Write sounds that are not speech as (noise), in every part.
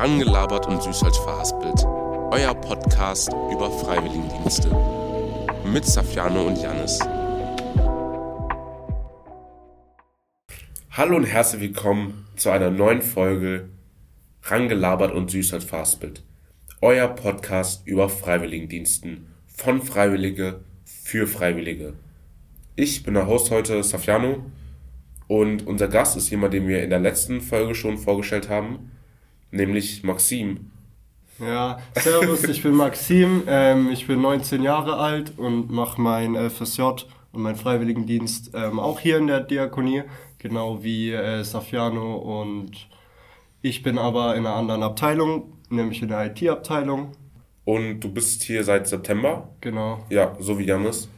Rangelabert und süß als verhaspelt. Euer Podcast über Freiwilligendienste. Mit Safiano und Janis. Hallo und herzlich willkommen zu einer neuen Folge Rangelabert und süß als verhaspelt. Euer Podcast über Freiwilligendiensten. Von Freiwillige für Freiwillige. Ich bin der Host heute, Safiano. Und unser Gast ist jemand, den wir in der letzten Folge schon vorgestellt haben, nämlich Maxim. Ja, servus, ich bin Maxim, ähm, ich bin 19 Jahre alt und mache mein FSJ und meinen Freiwilligendienst ähm, auch hier in der Diakonie, genau wie äh, Safiano und ich bin aber in einer anderen Abteilung, nämlich in der IT-Abteilung. Und du bist hier seit September? Genau. Ja, so wie Janis.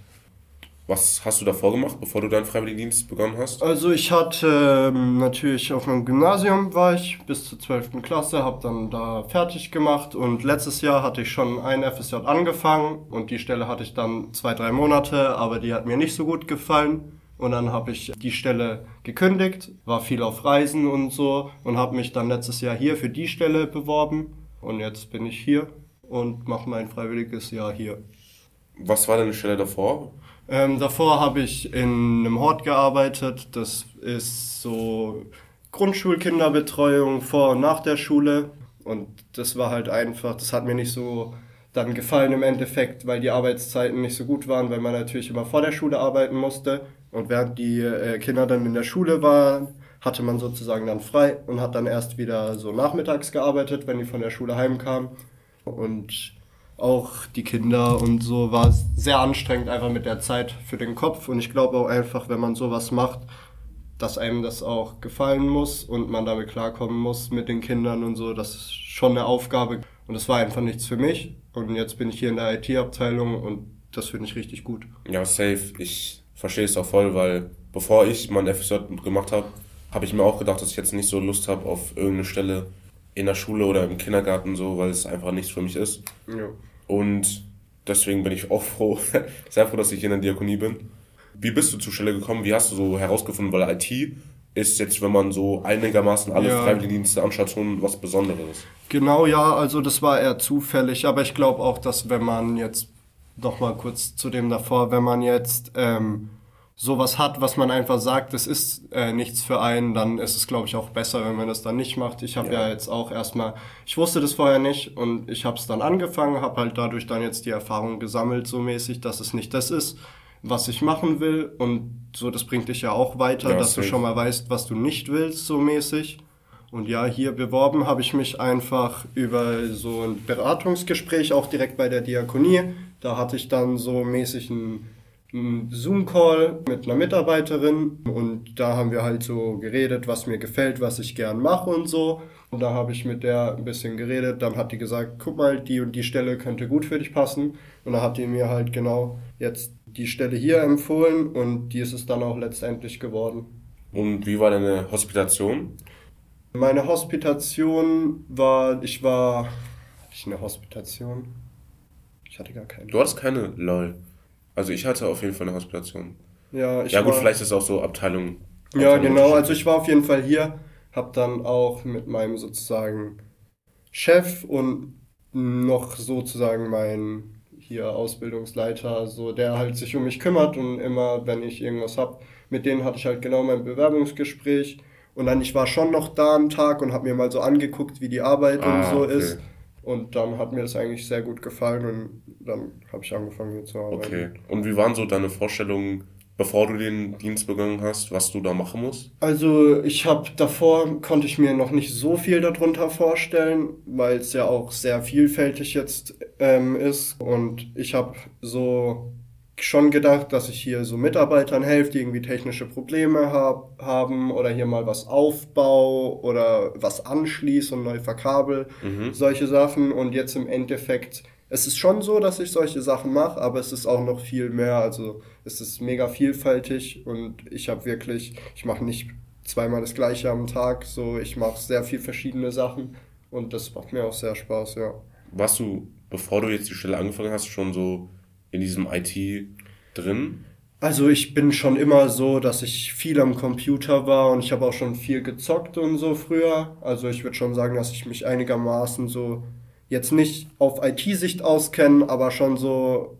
Was hast du davor gemacht, bevor du deinen Freiwilligendienst begonnen hast? Also ich hatte ähm, natürlich auf meinem Gymnasium war ich bis zur 12. Klasse, habe dann da fertig gemacht und letztes Jahr hatte ich schon ein FSJ angefangen und die Stelle hatte ich dann zwei, drei Monate, aber die hat mir nicht so gut gefallen. Und dann habe ich die Stelle gekündigt, war viel auf Reisen und so und habe mich dann letztes Jahr hier für die Stelle beworben. Und jetzt bin ich hier und mache mein freiwilliges Jahr hier. Was war deine Stelle davor? Ähm, davor habe ich in einem Hort gearbeitet. Das ist so Grundschulkinderbetreuung vor und nach der Schule. Und das war halt einfach, das hat mir nicht so dann gefallen im Endeffekt, weil die Arbeitszeiten nicht so gut waren, weil man natürlich immer vor der Schule arbeiten musste. Und während die äh, Kinder dann in der Schule waren, hatte man sozusagen dann frei und hat dann erst wieder so nachmittags gearbeitet, wenn die von der Schule heimkamen. Und auch die Kinder und so war sehr anstrengend einfach mit der Zeit für den Kopf und ich glaube auch einfach, wenn man sowas macht, dass einem das auch gefallen muss und man damit klarkommen muss mit den Kindern und so, das ist schon eine Aufgabe und das war einfach nichts für mich und jetzt bin ich hier in der IT-Abteilung und das finde ich richtig gut. Ja, safe. Ich verstehe es auch voll, weil bevor ich mein FSJ gemacht habe, habe ich mir auch gedacht, dass ich jetzt nicht so Lust habe auf irgendeine Stelle in der Schule oder im Kindergarten so, weil es einfach nichts für mich ist. Ja. Und deswegen bin ich auch froh, (laughs) sehr froh, dass ich hier in der Diakonie bin. Wie bist du zur Stelle gekommen? Wie hast du so herausgefunden, weil IT ist jetzt, wenn man so einigermaßen alle ja. Freiwilligendienste anschaut, schon was Besonderes. Genau, ja, also das war eher zufällig, aber ich glaube auch, dass wenn man jetzt, noch mal kurz zu dem davor, wenn man jetzt ähm, sowas hat, was man einfach sagt, das ist äh, nichts für einen, dann ist es, glaube ich, auch besser, wenn man das dann nicht macht. Ich habe ja. ja. jetzt auch erstmal, ich wusste das vorher nicht und ich habe es dann angefangen, habe halt dadurch dann jetzt die Erfahrung gesammelt, so mäßig, dass es nicht das ist, was ich machen will. Und so, das bringt dich ja auch weiter, ja, dass safe. du schon mal weißt, was du nicht willst, so mäßig. Und ja, hier beworben habe ich mich einfach über so ein Beratungsgespräch, auch direkt bei der Diakonie. Da hatte ich dann so mäßig ein einen Zoom-Call mit einer Mitarbeiterin und da haben wir halt so geredet, was mir gefällt, was ich gern mache und so. Und da habe ich mit der ein bisschen geredet. Dann hat die gesagt, guck mal, die und die Stelle könnte gut für dich passen. Und da hat die mir halt genau jetzt die Stelle hier empfohlen und die ist es dann auch letztendlich geworden. Und wie war deine Hospitation? Meine Hospitation war, ich war, hatte ich eine Hospitation? Ich hatte gar keine. Du hattest keine, lol. Also ich hatte auf jeden Fall eine Hospitation. Ja, ich Ja gut, war, vielleicht ist es auch so Abteilung. Ja, genau. Also ich war auf jeden Fall hier, habe dann auch mit meinem sozusagen Chef und noch sozusagen mein hier Ausbildungsleiter, so der halt sich um mich kümmert und immer, wenn ich irgendwas hab, mit denen hatte ich halt genau mein Bewerbungsgespräch und dann ich war schon noch da einen Tag und habe mir mal so angeguckt, wie die Arbeit ah, und so okay. ist und dann hat mir das eigentlich sehr gut gefallen und dann habe ich angefangen hier zu arbeiten. Okay. Und wie waren so deine Vorstellungen, bevor du den Dienst begonnen hast, was du da machen musst? Also ich habe davor, konnte ich mir noch nicht so viel darunter vorstellen, weil es ja auch sehr vielfältig jetzt ähm, ist. Und ich habe so schon gedacht, dass ich hier so Mitarbeitern helfe, die irgendwie technische Probleme hab, haben oder hier mal was aufbau oder was anschließe und neu verkabel, mhm. solche Sachen. Und jetzt im Endeffekt, es ist schon so, dass ich solche Sachen mache, aber es ist auch noch viel mehr. Also es ist mega vielfältig und ich habe wirklich, ich mache nicht zweimal das gleiche am Tag, so ich mache sehr viel verschiedene Sachen und das macht mir auch sehr Spaß, ja. Warst du, bevor du jetzt die Stelle angefangen hast, schon so in diesem IT drin? Also ich bin schon immer so, dass ich viel am Computer war und ich habe auch schon viel gezockt und so früher. Also ich würde schon sagen, dass ich mich einigermaßen so jetzt nicht auf IT-Sicht auskenne, aber schon so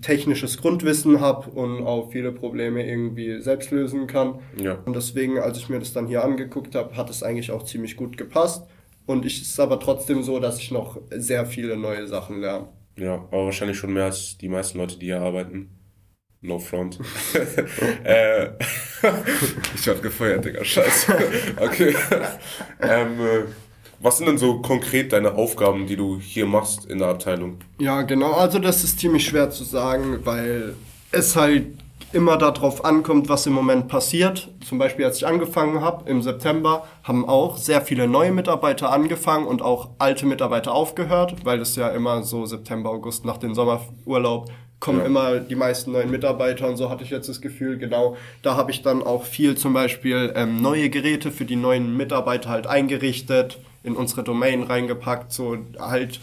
technisches Grundwissen habe und auch viele Probleme irgendwie selbst lösen kann. Ja. Und deswegen, als ich mir das dann hier angeguckt habe, hat es eigentlich auch ziemlich gut gepasst. Und ich, es ist aber trotzdem so, dass ich noch sehr viele neue Sachen lerne. Ja, aber wahrscheinlich schon mehr als die meisten Leute, die hier arbeiten. No front. (laughs) äh, (laughs) ich werd gefeuert, Digga. Scheiße. Okay. (laughs) ähm, äh, was sind denn so konkret deine Aufgaben, die du hier machst in der Abteilung? Ja, genau. Also das ist ziemlich schwer zu sagen, weil es halt immer darauf ankommt, was im Moment passiert. Zum Beispiel, als ich angefangen habe im September, haben auch sehr viele neue Mitarbeiter angefangen und auch alte Mitarbeiter aufgehört, weil es ja immer so September, August nach dem Sommerurlaub kommen Ja. immer die meisten neuen Mitarbeiter und so hatte ich jetzt das Gefühl, genau, da habe ich dann auch viel zum Beispiel ähm, neue Geräte für die neuen Mitarbeiter halt eingerichtet, in unsere Domain reingepackt, so halt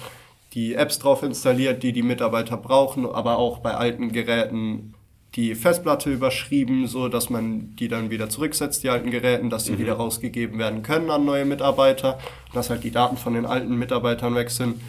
die Apps drauf installiert, die die Mitarbeiter brauchen, aber auch bei alten Geräten die Festplatte überschrieben, so dass man die dann wieder zurücksetzt, die alten Geräten, dass sie wieder rausgegeben werden können an neue Mitarbeiter, dass halt die Daten von den alten Mitarbeitern weg sind.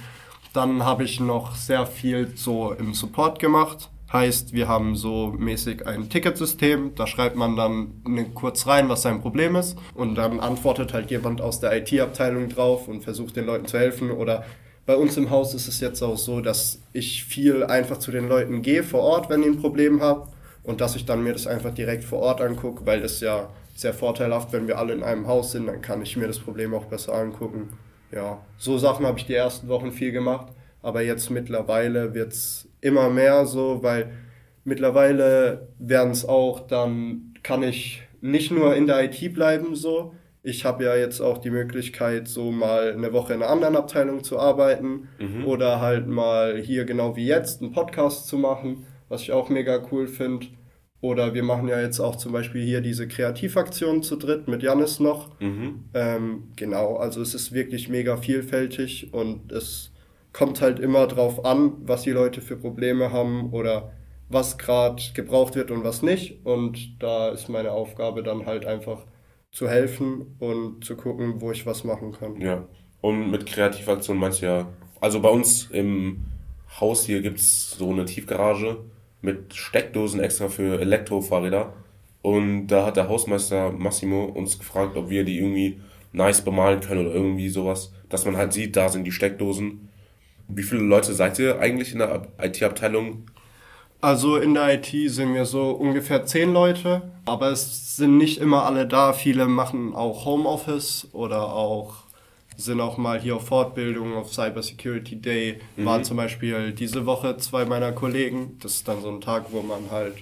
Dann habe ich noch sehr viel so im Support gemacht. Heißt, wir haben so mäßig ein Ticketsystem, da schreibt man dann ne- kurz rein, was sein Problem ist und dann antwortet halt jemand aus der IT-Abteilung drauf und versucht den Leuten zu helfen oder bei uns im Haus ist es jetzt auch so, dass ich viel einfach zu den Leuten gehe vor Ort, wenn ich ein Problem habe und dass ich dann mir das einfach direkt vor Ort angucke, weil das ja sehr vorteilhaft, wenn wir alle in einem Haus sind, dann kann ich mir das Problem auch besser angucken. Ja, so Sachen habe ich die ersten Wochen viel gemacht, aber jetzt mittlerweile wird es immer mehr so, weil mittlerweile werden es auch, dann kann ich nicht nur in der IT bleiben so. Ich habe ja jetzt auch die Möglichkeit, so mal eine Woche in einer anderen Abteilung zu arbeiten oder halt mal hier genau wie jetzt einen Podcast zu machen, was ich auch mega cool finde. Oder wir machen ja jetzt auch zum Beispiel hier diese Kreativaktion zu dritt mit Janis noch. Mhm. Ähm, genau, also es ist wirklich mega vielfältig und es kommt halt immer drauf an, was die Leute für Probleme haben oder was gerade gebraucht wird und was nicht. Und da ist meine Aufgabe dann halt einfach zu helfen und zu gucken, wo ich was machen kann. Ja. Und mit Kreativaktion meinst du ja, also bei uns im Haus hier gibt's so eine Tiefgarage mit Steckdosen extra für Elektrofahrräder. Und da hat der Hausmeister Massimo uns gefragt, ob wir die irgendwie nice bemalen können oder irgendwie sowas, dass man halt sieht, da sind die Steckdosen. Wie viele Leute seid ihr eigentlich in der Ab- IT-Abteilung? Also in der IT sind wir so ungefähr zehn Leute, aber es sind nicht immer alle da. Viele machen auch Homeoffice oder auch sind auch mal hier auf Fortbildung, auf Cyber Security Day. Waren zum Beispiel diese Woche zwei meiner Kollegen. Das ist dann so ein Tag, wo man halt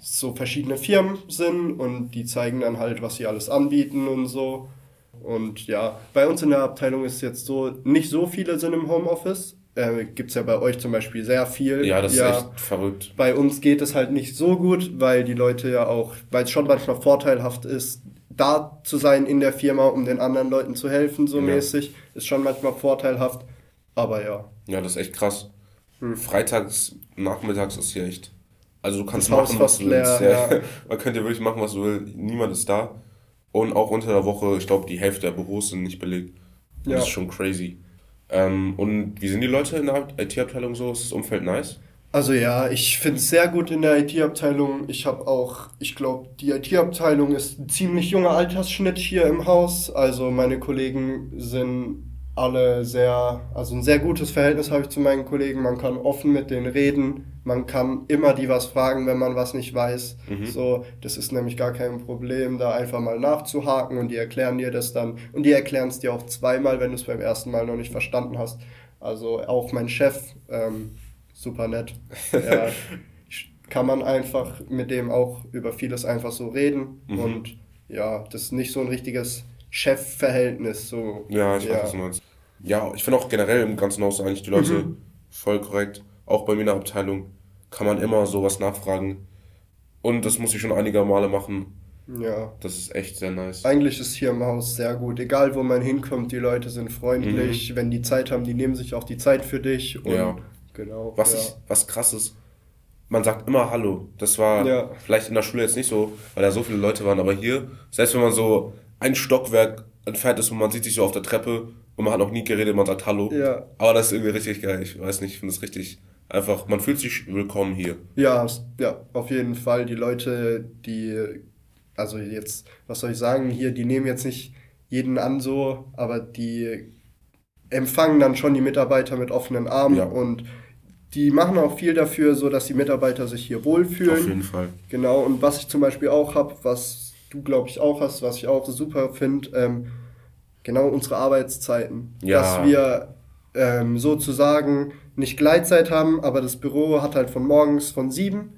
so verschiedene Firmen sind und die zeigen dann halt, was sie alles anbieten und so. Und ja, bei uns in der Abteilung ist jetzt so, nicht so viele sind im Homeoffice. Äh, Gibt es ja bei euch zum Beispiel sehr viel. Ja, das ist echt verrückt. Bei uns geht es halt nicht so gut, weil die Leute ja auch, weil es schon manchmal vorteilhaft ist, da zu sein in der Firma, um den anderen Leuten zu helfen, so Ja. mäßig. Ist schon manchmal vorteilhaft. Aber ja. Ja, das ist echt krass. Freitags, nachmittags ist hier echt. Also du kannst Das Haus machen, was du leer, willst. Ja. ja. (laughs) Man könnte wirklich machen, was du willst. Niemand ist da. Und auch unter der Woche, ich glaube, die Hälfte der Büros sind nicht belegt. Ja. Das ist schon crazy. Ähm, und wie sind die Leute in der IT-Abteilung so? Ist das Umfeld nice? Also ja, ich finde es sehr gut in der IT-Abteilung. Ich habe auch, ich glaube, die IT-Abteilung ist ein ziemlich junger Altersschnitt hier im Haus. Also meine Kollegen sind alle sehr, also ein sehr gutes Verhältnis habe ich zu meinen Kollegen. Man kann offen mit denen reden. Man kann immer die was fragen, wenn man was nicht weiß. So, das ist nämlich gar kein Problem, da einfach mal nachzuhaken und die erklären dir das dann. Und die erklären es dir auch zweimal, wenn du es beim ersten Mal noch nicht verstanden hast. Also auch mein Chef, ähm, super nett. Ja, (laughs) kann man einfach mit dem auch über vieles einfach so reden. Mhm. Und ja, das ist nicht so ein richtiges Chefverhältnis. So, Ja, ich weiß, was du meinst. Ja, ich finde auch generell im ganzen Haus eigentlich die Leute Mhm. voll korrekt. Auch bei mir in der Abteilung kann man immer sowas nachfragen. Und das muss ich schon einige Male machen. Ja. Das ist echt sehr nice. Eigentlich ist hier im Haus sehr gut. Egal wo man hinkommt, die Leute sind freundlich. Wenn die Zeit haben, die nehmen sich auch die Zeit für dich. Und Mhm. Ja. Genau. Was, ja. ich, was krass ist, man sagt immer Hallo. Das war Ja. vielleicht in der Schule jetzt nicht so, weil da so viele Leute waren, aber hier, selbst wenn man so ein Stockwerk entfernt ist und man sieht sich so auf der Treppe und man hat noch nie geredet, man sagt Hallo. Ja. Aber das ist irgendwie richtig geil. Ich weiß nicht, ich finde es richtig einfach, man fühlt sich willkommen hier. Ja, ja, auf jeden Fall. Die Leute, die, also jetzt, was soll ich sagen, hier, die nehmen jetzt nicht jeden an so, aber die empfangen dann schon die Mitarbeiter mit offenen Armen Ja. und die machen auch viel dafür, so dass die Mitarbeiter sich hier wohlfühlen. Auf jeden Fall. Genau, und was ich zum Beispiel auch habe, was du, glaube ich, auch hast, was ich auch super finde, ähm, genau unsere Arbeitszeiten. Ja. Dass wir ähm, sozusagen nicht Gleitzeit haben, aber das Büro hat halt von morgens von 7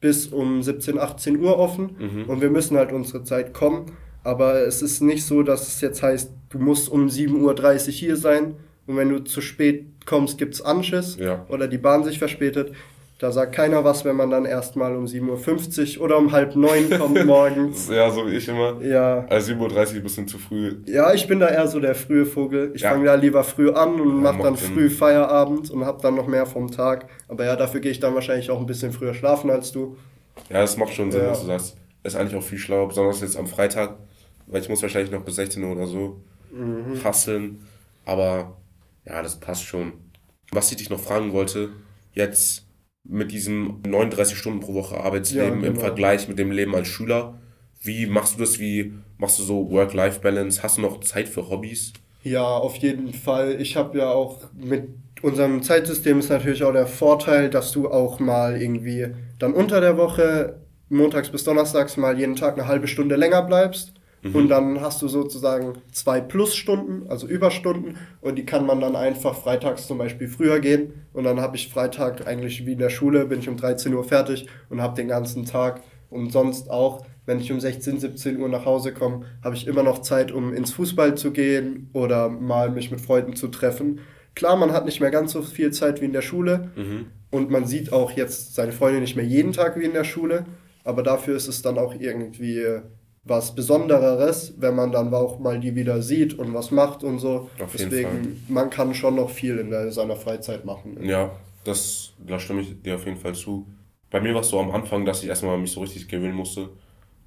bis um 17, 18 Uhr offen Mhm. und wir müssen halt unsere Zeit kommen. Aber es ist nicht so, dass es jetzt heißt, du musst um 7.30 Uhr hier sein und wenn du zu spät kommst, gibt es Anschiss Ja. oder die Bahn sich verspätet. Da sagt keiner was, wenn man dann erstmal um 7.50 Uhr oder um halb neun kommt (laughs) morgens. Ja, so wie ich immer. Ja. Also 7.30 Uhr ein bisschen zu früh. Ja, ich bin da eher so der frühe Vogel. Ich Ja. fange da lieber früh an und mach macht dann früh Feierabend und hab dann noch mehr vom Tag. Aber ja, dafür gehe ich dann wahrscheinlich auch ein bisschen früher schlafen als du. Ja, das macht schon Sinn, Ja. was du sagst. Ist eigentlich auch viel schlauer, besonders jetzt am Freitag, weil ich muss wahrscheinlich noch bis 16 Uhr oder so Mhm. hasseln. Aber ja, das passt schon. Was ich dich noch fragen wollte, jetzt mit diesem 39 Stunden pro Woche Arbeitsleben Ja, im genau. Vergleich mit dem Leben als Schüler, wie machst du das? Wie machst du so Work-Life-Balance? Hast du noch Zeit für Hobbys? Ja, auf jeden Fall. Ich habe ja auch mit unserem Zeitsystem ist natürlich auch der Vorteil, dass du auch mal irgendwie dann unter der Woche, montags bis donnerstags, mal jeden Tag eine halbe Stunde länger bleibst. Und dann hast du sozusagen zwei Plusstunden, also Überstunden, und die kann man dann einfach freitags zum Beispiel früher gehen. Und dann habe ich Freitag eigentlich wie in der Schule, bin ich um 13 Uhr fertig und habe den ganzen Tag. Und sonst auch, wenn ich um 16, 17 Uhr nach Hause komme, habe ich immer noch Zeit, um ins Fußball zu gehen oder mal mich mit Freunden zu treffen. Klar, man hat nicht mehr ganz so viel Zeit wie in der Schule und man sieht auch jetzt seine Freunde nicht mehr jeden Tag wie in der Schule, aber dafür ist es dann auch irgendwie was Besondereres, wenn man dann auch mal die wieder sieht und was macht und so. Auf jeden Deswegen, man kann schon noch viel in der, seiner Freizeit machen. Ja, das, da stimme ich dir auf jeden Fall zu. Bei mir war es so am Anfang, dass ich erstmal mich so richtig gewöhnen musste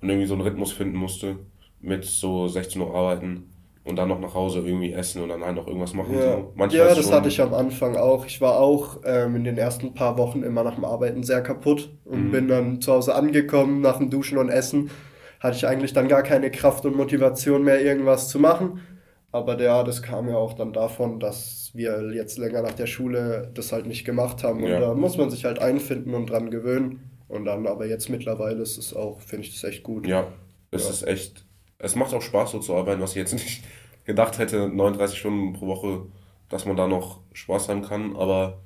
und irgendwie so einen Rhythmus finden musste mit so 16 Uhr arbeiten und dann noch nach Hause irgendwie essen und dann halt noch irgendwas machen. Ja, So. Manchmal ja das hatte ich am Anfang auch. Ich war auch ähm, in den ersten paar Wochen immer nach dem Arbeiten sehr kaputt und Mhm. bin dann zu Hause angekommen nach dem Duschen und Essen. Hatte ich eigentlich dann gar keine Kraft und Motivation mehr, irgendwas zu machen. Aber ja, das kam ja auch dann davon, dass wir jetzt länger nach der Schule das halt nicht gemacht haben. Und Ja. da muss man sich halt einfinden und dran gewöhnen. Und dann, aber jetzt mittlerweile ist es auch, finde ich das echt gut. Ja, es Ja. ist echt. Es macht auch Spaß, so zu arbeiten, was ich jetzt (laughs) nicht gedacht hätte, 39 Stunden pro Woche, dass man da noch Spaß haben kann, aber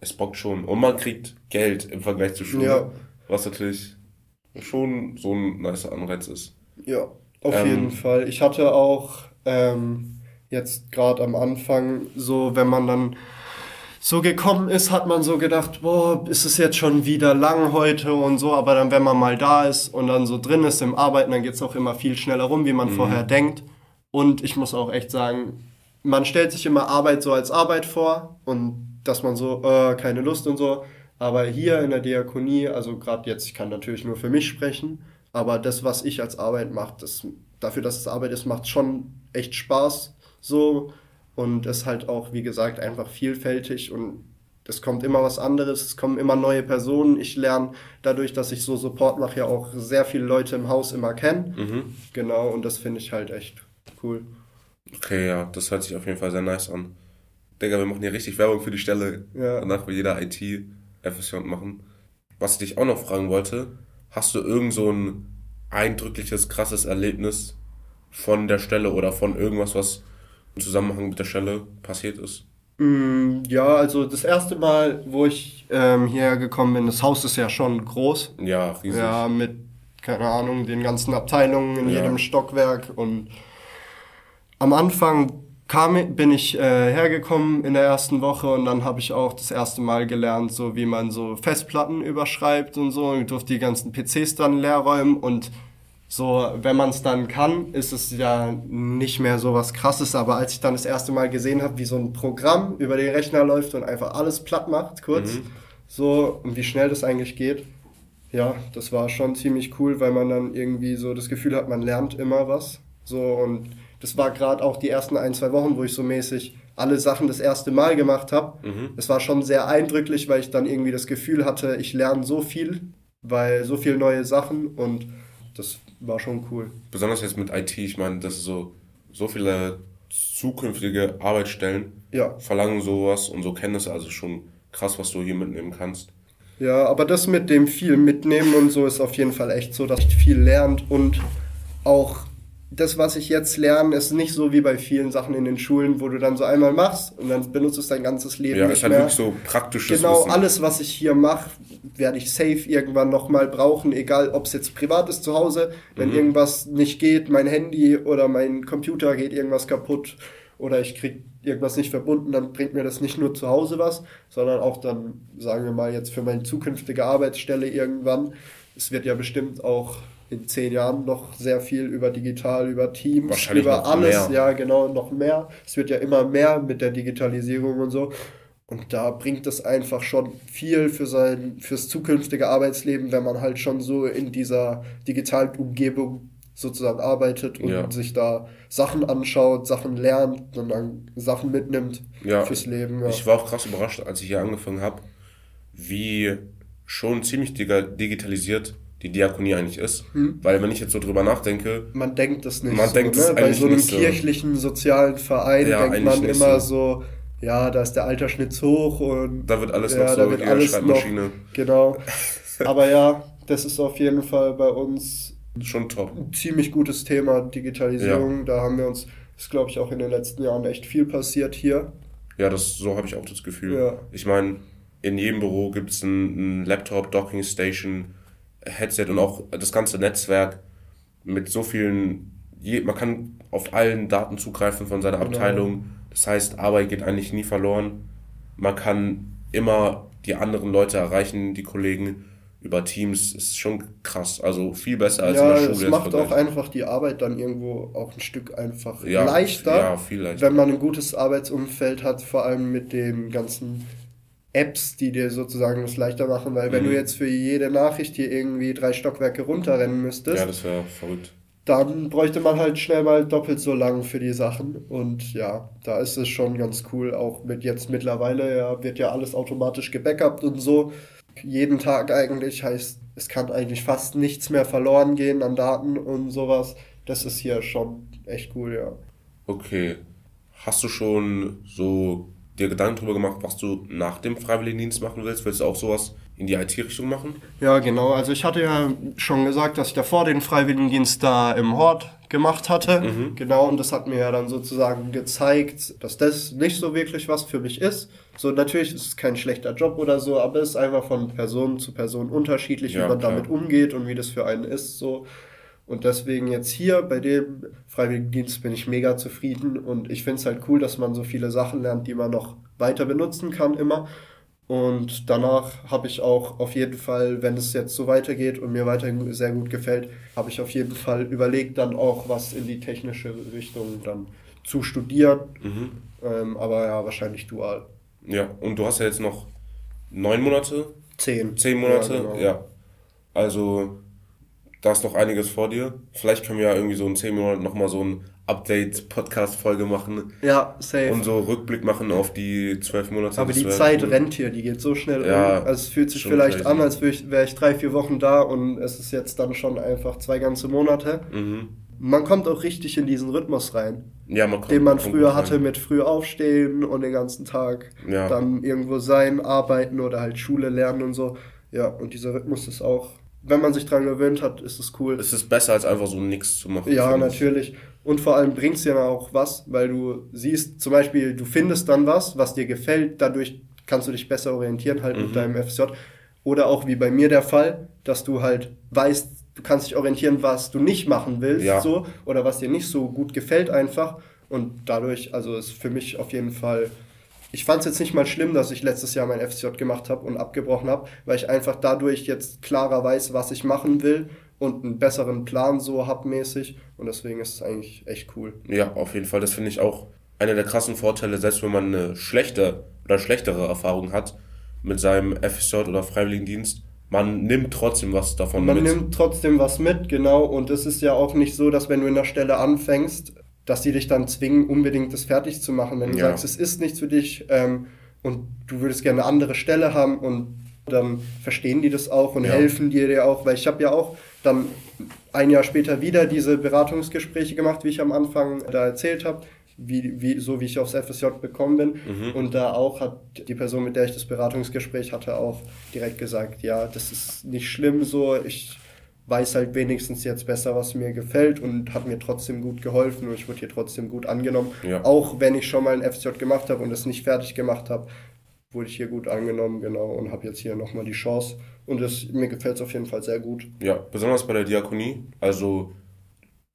es bockt schon. Und man kriegt Geld im Vergleich zur Schule, Ja. was natürlich schon so ein nicer Anreiz ist. Ja, auf Ähm, jeden Fall. Ich hatte auch ähm, jetzt gerade am Anfang so, wenn man dann so gekommen ist, hat man so gedacht, boah, ist es jetzt schon wieder lang heute und so, aber dann, wenn man mal da ist und dann so drin ist im Arbeiten, dann geht es auch immer viel schneller rum, wie man vorher denkt. Und ich muss auch echt sagen, man stellt sich immer Arbeit so als Arbeit vor und dass man so, äh, keine Lust und so. Aber hier in der Diakonie, also gerade jetzt, ich kann natürlich nur für mich sprechen, aber das, was ich als Arbeit mache, das, dafür, dass es Arbeit ist, macht schon echt Spaß so und ist halt auch, wie gesagt, einfach vielfältig und es kommt immer was anderes, es kommen immer neue Personen. Ich lerne dadurch, dass ich so Support mache, ja auch sehr viele Leute im Haus immer kennen. Mhm. Genau, und das finde ich halt echt cool. Okay, ja, das hört sich auf jeden Fall sehr nice an. Digga, wir machen hier richtig Werbung für die Stelle. Ja. Danach will jeder IT FSJ machen. Was ich dich auch noch fragen wollte, hast du irgend so ein eindrückliches, krasses Erlebnis von der Stelle oder von irgendwas, was im Zusammenhang mit der Stelle passiert ist? Mm, Ja, also das erste Mal, wo ich ähm, hierher gekommen bin, das Haus ist ja schon groß. Ja, riesig. Ja, mit, keine Ahnung, den ganzen Abteilungen in Ja. jedem Stockwerk. Und am Anfang kam, bin ich äh, hergekommen in der ersten Woche und dann habe ich auch das erste Mal gelernt, so wie man so Festplatten überschreibt und so. Ich durfte die ganzen PCs dann leer räumen und so, wenn man es dann kann, ist es ja nicht mehr so was Krasses. Aber als ich dann das erste Mal gesehen habe, wie so ein Programm über den Rechner läuft und einfach alles platt macht, kurz, so und wie schnell das eigentlich geht. Ja, das war schon ziemlich cool, weil man dann irgendwie so das Gefühl hat, man lernt immer was. So und das war gerade auch die ersten ein, zwei Wochen, wo ich so mäßig alle Sachen das erste Mal gemacht habe. Mhm. Es war schon sehr eindrücklich, weil ich dann irgendwie das Gefühl hatte, ich lerne so viel, weil so viele neue Sachen und das war schon cool. Besonders jetzt mit IT, ich meine, das ist so, so viele zukünftige Arbeitsstellen Ja. verlangen sowas und so Kenntnisse, also schon krass, was du hier mitnehmen kannst. Ja, aber das mit dem viel mitnehmen und so ist auf jeden Fall echt so, dass ich viel lernt und auch das, was ich jetzt lerne, ist nicht so wie bei vielen Sachen in den Schulen, wo du dann so einmal machst und dann benutzt es dein ganzes Leben Ja, nicht ist halt mehr. wirklich so praktisches Genau, Wissen. alles, was ich hier mache, werde ich safe irgendwann nochmal brauchen, egal ob es jetzt privat ist zu Hause, wenn Mhm. irgendwas nicht geht, mein Handy oder mein Computer geht irgendwas kaputt oder ich krieg irgendwas nicht verbunden, dann bringt mir das nicht nur zu Hause was, sondern auch dann, sagen wir mal, jetzt für meine zukünftige Arbeitsstelle irgendwann. Es wird ja bestimmt auch in zehn Jahren noch sehr viel über digital, über Teams, über alles, mehr. ja genau, noch mehr. Es wird ja immer mehr mit der Digitalisierung und so. Und da bringt es einfach schon viel für sein, fürs zukünftige Arbeitsleben, wenn man halt schon so in dieser digitalen Umgebung sozusagen arbeitet und Ja. sich da Sachen anschaut, Sachen lernt und dann Sachen mitnimmt Ja, fürs Leben. Ja. Ich war auch krass überrascht, als ich hier angefangen habe, wie schon ziemlich digitalisiert die Diakonie eigentlich ist. Hm. Weil wenn ich jetzt so drüber nachdenke, man denkt das nicht Man so, denkt ne? Bei so einem so. kirchlichen, sozialen Verein Ja, denkt man immer so. ja, da ist der Altersschnitt hoch und da wird alles Ja, noch da so wird hier alles Schreibmaschine. genau. (laughs) Aber ja, das ist auf jeden Fall bei uns Schon top. ein ziemlich gutes Thema, Digitalisierung. Da haben wir uns, ist glaube ich auch in den letzten Jahren echt viel passiert hier. Ja, das, so habe ich auch das Gefühl. Ja. Ich meine, in jedem Büro gibt es einen Laptop, Docking Station, Headset und auch das ganze Netzwerk mit so vielen, je, man kann auf allen Daten zugreifen von seiner Genau. Abteilung. Das heißt, Arbeit geht eigentlich nie verloren. Man kann immer die anderen Leute erreichen, die Kollegen über Teams. Ist schon krass. Also viel besser als ja, in der Schule. es macht auch einfach die Arbeit dann irgendwo auch ein Stück einfach Ja, leichter. ja, viel leichter. Wenn man ein gutes Arbeitsumfeld hat, vor allem mit den ganzen Apps, die dir sozusagen das leichter machen, weil wenn Mhm. du jetzt für jede Nachricht hier irgendwie drei Stockwerke runterrennen müsstest, Ja, das wäre verrückt. dann bräuchte man halt schnell mal doppelt so lang für die Sachen. Und ja, da ist es schon ganz cool. Auch mit jetzt mittlerweile ja, wird ja alles automatisch gebackupt und so. Jeden Tag eigentlich heißt, es kann eigentlich fast nichts mehr verloren gehen an Daten und sowas. Das ist hier schon echt cool, ja. Okay. Hast du schon so dir Gedanken darüber gemacht, was du nach dem Freiwilligendienst machen willst? Willst du auch sowas in die IT-Richtung machen? Ja, genau. Also ich hatte ja schon gesagt, dass ich davor den Freiwilligendienst da im Hort gemacht hatte. Genau, und das hat mir ja dann sozusagen gezeigt, dass das nicht so wirklich was für mich ist. So, natürlich ist es kein schlechter Job oder so, aber es ist einfach von Person zu Person unterschiedlich, Ja, wie man klar. damit umgeht und wie das für einen ist. So. Und deswegen jetzt hier bei dem Freiwilligendienst bin ich mega zufrieden und ich finde es halt cool, dass man so viele Sachen lernt, die man noch weiter benutzen kann immer. Und danach habe ich auch auf jeden Fall, wenn es jetzt so weitergeht und mir weiterhin sehr gut gefällt, habe ich auf jeden Fall überlegt, dann auch was in die technische Richtung dann zu studieren. Mhm. Ähm, aber ja, wahrscheinlich dual. Ja, und du hast ja jetzt noch neun Monate, Zehn. zehn Monate, Ja, genau. ja. Also, da ist noch einiges vor dir. Vielleicht können wir ja irgendwie so in zehn Monaten nochmal so ein Update-Podcast-Folge machen Ja, safe. und so Rückblick machen auf die zwölf Monate. aber die Zeit cool. rennt hier, die geht so schnell Ja, um. Also es fühlt sich vielleicht crazy. an, als wäre ich, wär ich drei, vier Wochen da und es ist jetzt dann schon einfach zwei ganze Monate. Mhm. Man kommt auch richtig in diesen Rhythmus rein. Ja, man kommt, den man früher gut hatte rein. mit früh aufstehen und den ganzen Tag Ja. dann irgendwo sein, arbeiten oder halt Schule lernen und so. Ja, und dieser Rhythmus ist auch, wenn man sich dran gewöhnt hat, ist es cool. Es ist besser, als einfach so nichts zu machen. ja, natürlich. Und vor allem bringt es dir dann auch was, weil du siehst, zum Beispiel, du findest dann was, was dir gefällt, dadurch kannst du dich besser orientieren halt Mhm. mit deinem FSJ. Oder auch wie bei mir der Fall, dass du halt weißt, du kannst dich orientieren, was du nicht machen willst, Ja. so, oder was dir nicht so gut gefällt einfach. Und dadurch, also ist für mich auf jeden Fall. Ich fand es jetzt nicht mal schlimm, dass ich letztes Jahr mein FSJ gemacht habe und abgebrochen habe, weil ich einfach dadurch jetzt klarer weiß, was ich machen will und einen besseren Plan so hab mäßig. Und deswegen ist es eigentlich echt cool. Ja, auf jeden Fall. Das finde ich auch einer der krassen Vorteile, selbst wenn man eine schlechte oder schlechtere Erfahrung hat. mit seinem FSJ oder Freiwilligendienst, man nimmt trotzdem was davon Man mit. nimmt trotzdem was mit, genau. Und es ist ja auch nicht so, dass wenn du in der Stelle anfängst, dass die dich dann zwingen, unbedingt das fertig zu machen. Wenn du Ja. sagst, es ist nichts für dich ähm, und du würdest gerne eine andere Stelle haben und dann verstehen die das auch und Ja. helfen dir dir auch, weil ich habe ja auch dann ein Jahr später wieder diese Beratungsgespräche gemacht, wie ich am Anfang da erzählt habe, wie, wie, so wie ich aufs FSJ bekommen bin. Mhm. Und da auch hat die Person, mit der ich das Beratungsgespräch hatte, auch direkt gesagt, ja, das ist nicht schlimm so, ich weiß halt wenigstens jetzt besser, was mir gefällt und hat mir trotzdem gut geholfen und ich wurde hier trotzdem gut angenommen. Ja. Auch wenn ich schon mal ein FSJ gemacht habe und es nicht fertig gemacht habe, wurde ich hier gut angenommen, genau, und habe jetzt hier nochmal die Chance. Und das, mir gefällt es auf jeden Fall sehr gut. Ja, besonders bei der Diakonie. Also,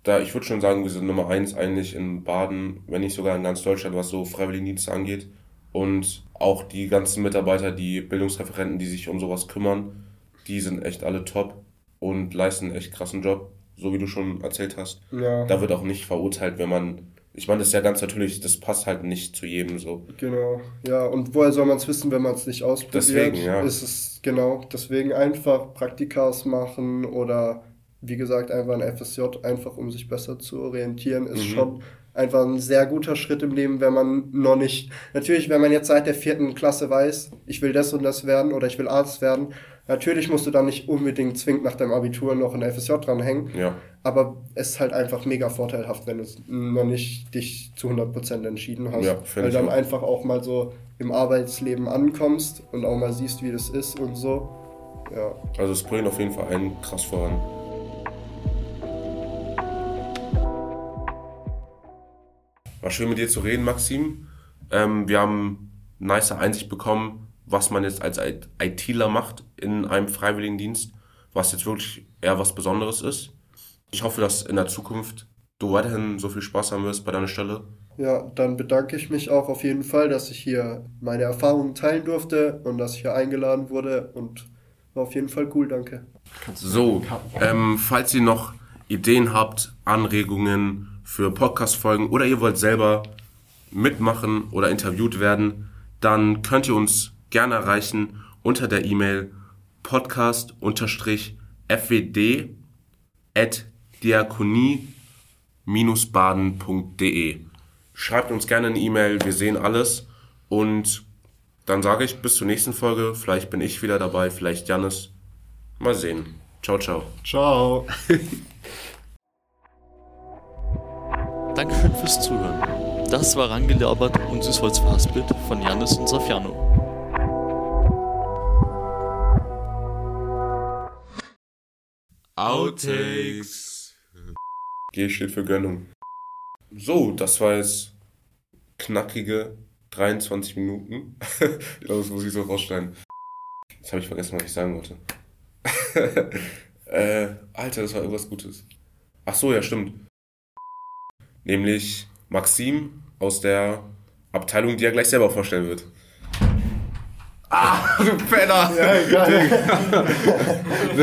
da ich würde schon sagen, wir sind Nummer eins eigentlich in Baden, wenn nicht sogar in ganz Deutschland, was so Freiwilligendienste angeht. Und auch die ganzen Mitarbeiter, die Bildungsreferenten, die sich um sowas kümmern, die sind echt alle top und leisten einen echt krassen Job, so wie du schon erzählt hast. Ja. Da wird auch nicht verurteilt, wenn man. Ich meine, das ist ja ganz natürlich, das passt halt nicht zu jedem so. Genau, ja, und woher soll man es wissen, wenn man es nicht ausprobiert? Deswegen, ja. Ist es, genau, deswegen einfach Praktikas machen oder wie gesagt, einfach ein FSJ, einfach um sich besser zu orientieren, ist Mhm. schon einfach ein sehr guter Schritt im Leben, wenn man noch nicht, natürlich, wenn man jetzt seit der vierten Klasse weiß, ich will das und das werden oder ich will Arzt werden, natürlich musst du dann nicht unbedingt zwingend nach deinem Abitur noch ein FSJ dranhängen, Ja, aber es ist halt einfach mega vorteilhaft, wenn du es noch nicht dich zu 100% entschieden hast. Ja, weil dann auch. einfach auch mal so im Arbeitsleben ankommst und auch mal siehst, wie das ist und so. Ja. also es bringt auf jeden Fall einen krass voran. War schön mit dir zu reden, Maxim. Ähm, wir haben nice Einsicht bekommen, was man jetzt als ITler macht in einem Freiwilligendienst, was jetzt wirklich eher was Besonderes ist. Ich hoffe, dass in der Zukunft du weiterhin so viel Spaß haben wirst bei deiner Stelle. Ja, dann bedanke ich mich auch auf jeden Fall, dass ich hier meine Erfahrungen teilen durfte und dass ich hier eingeladen wurde und war auf jeden Fall cool, danke. So, ähm, falls ihr noch Ideen habt, Anregungen für Podcast-Folgen oder ihr wollt selber mitmachen oder interviewt werden, dann könnt ihr uns gerne erreichen unter der E-Mail podcast-fwd at diakonie-baden.de. Schreibt uns gerne eine E-Mail, wir sehen alles und dann sage ich bis zur nächsten Folge. Vielleicht bin ich wieder dabei, vielleicht Jannis. Mal sehen. Ciao, ciao. Ciao. (laughs) Dankeschön fürs Zuhören. Das war Rangelabert und Süßholz verhaspelt von Janis und Safiano. Outtakes. G steht für Gönnung. So, das war jetzt knackige 23 Minuten. (laughs) das muss ich so rausschneiden. Jetzt habe ich vergessen, was ich sagen wollte. (laughs) äh, Alter, das war irgendwas Gutes. Ach so, ja, stimmt. Nämlich Maxim aus der Abteilung, die er gleich selber vorstellen wird. Ah, (laughs) du Penner! Ja, geil.